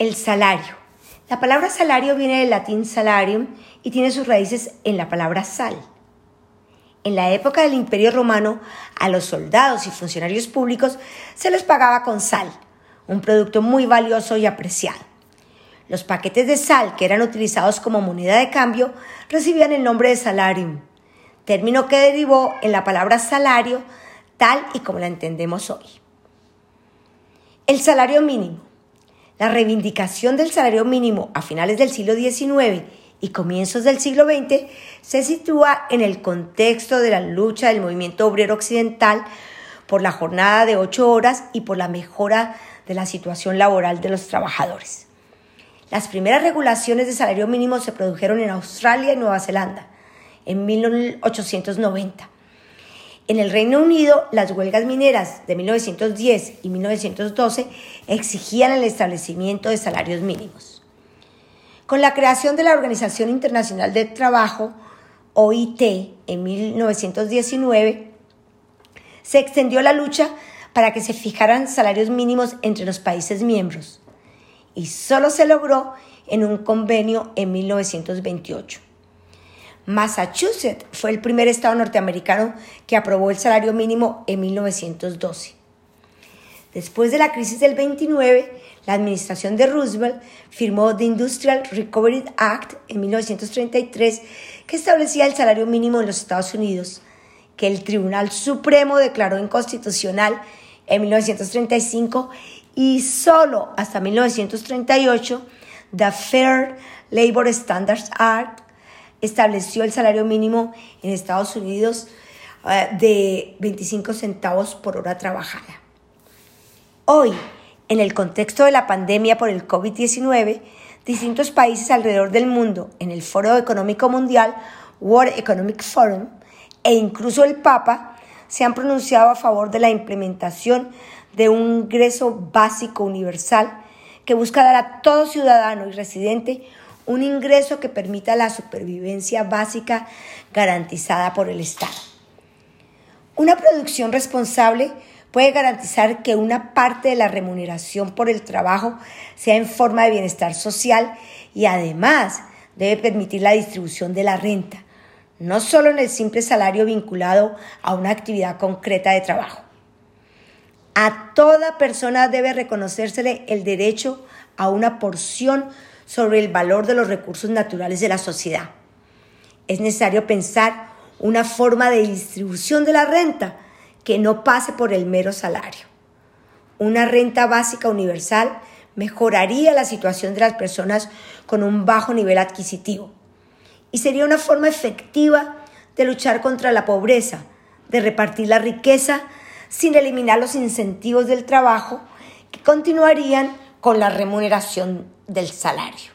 El salario. La palabra salario viene del latín salarium y tiene sus raíces en la palabra sal. En la época del Imperio Romano, a los soldados y funcionarios públicos se les pagaba con sal, un producto muy valioso y apreciado. Los paquetes de sal que eran utilizados como moneda de cambio recibían el nombre de salarium, término que derivó en la palabra salario tal y como la entendemos hoy. El salario mínimo. La reivindicación del salario mínimo a finales del siglo XIX y comienzos del siglo XX se sitúa en el contexto de la lucha del movimiento obrero occidental por la jornada de ocho horas y por la mejora de la situación laboral de los trabajadores. Las primeras regulaciones de salario mínimo se produjeron en Australia y Nueva Zelanda en 1890 en el Reino Unido, las huelgas mineras de 1910 y 1912 exigían el establecimiento de salarios mínimos. Con la creación de la Organización Internacional del Trabajo, OIT, en 1919, se extendió la lucha para que se fijaran salarios mínimos entre los países miembros y solo se logró en un convenio en 1928. Massachusetts fue el primer estado norteamericano que aprobó el salario mínimo en 1912. Después de la crisis del 29, la administración de Roosevelt firmó The Industrial Recovery Act en 1933 que establecía el salario mínimo en los Estados Unidos, que el Tribunal Supremo declaró inconstitucional en 1935 y solo hasta 1938 The Fair Labor Standards Act estableció el salario mínimo en Estados Unidos eh, de 25 centavos por hora trabajada. Hoy, en el contexto de la pandemia por el COVID-19, distintos países alrededor del mundo, en el Foro Económico Mundial, World Economic Forum, e incluso el Papa, se han pronunciado a favor de la implementación de un ingreso básico universal que busca dar a todo ciudadano y residente un ingreso que permita la supervivencia básica garantizada por el Estado. Una producción responsable puede garantizar que una parte de la remuneración por el trabajo sea en forma de bienestar social y además debe permitir la distribución de la renta, no solo en el simple salario vinculado a una actividad concreta de trabajo. A toda persona debe reconocérsele el derecho a una porción sobre el valor de los recursos naturales de la sociedad. Es necesario pensar una forma de distribución de la renta que no pase por el mero salario. Una renta básica universal mejoraría la situación de las personas con un bajo nivel adquisitivo y sería una forma efectiva de luchar contra la pobreza, de repartir la riqueza sin eliminar los incentivos del trabajo que continuarían con la remuneración del salario.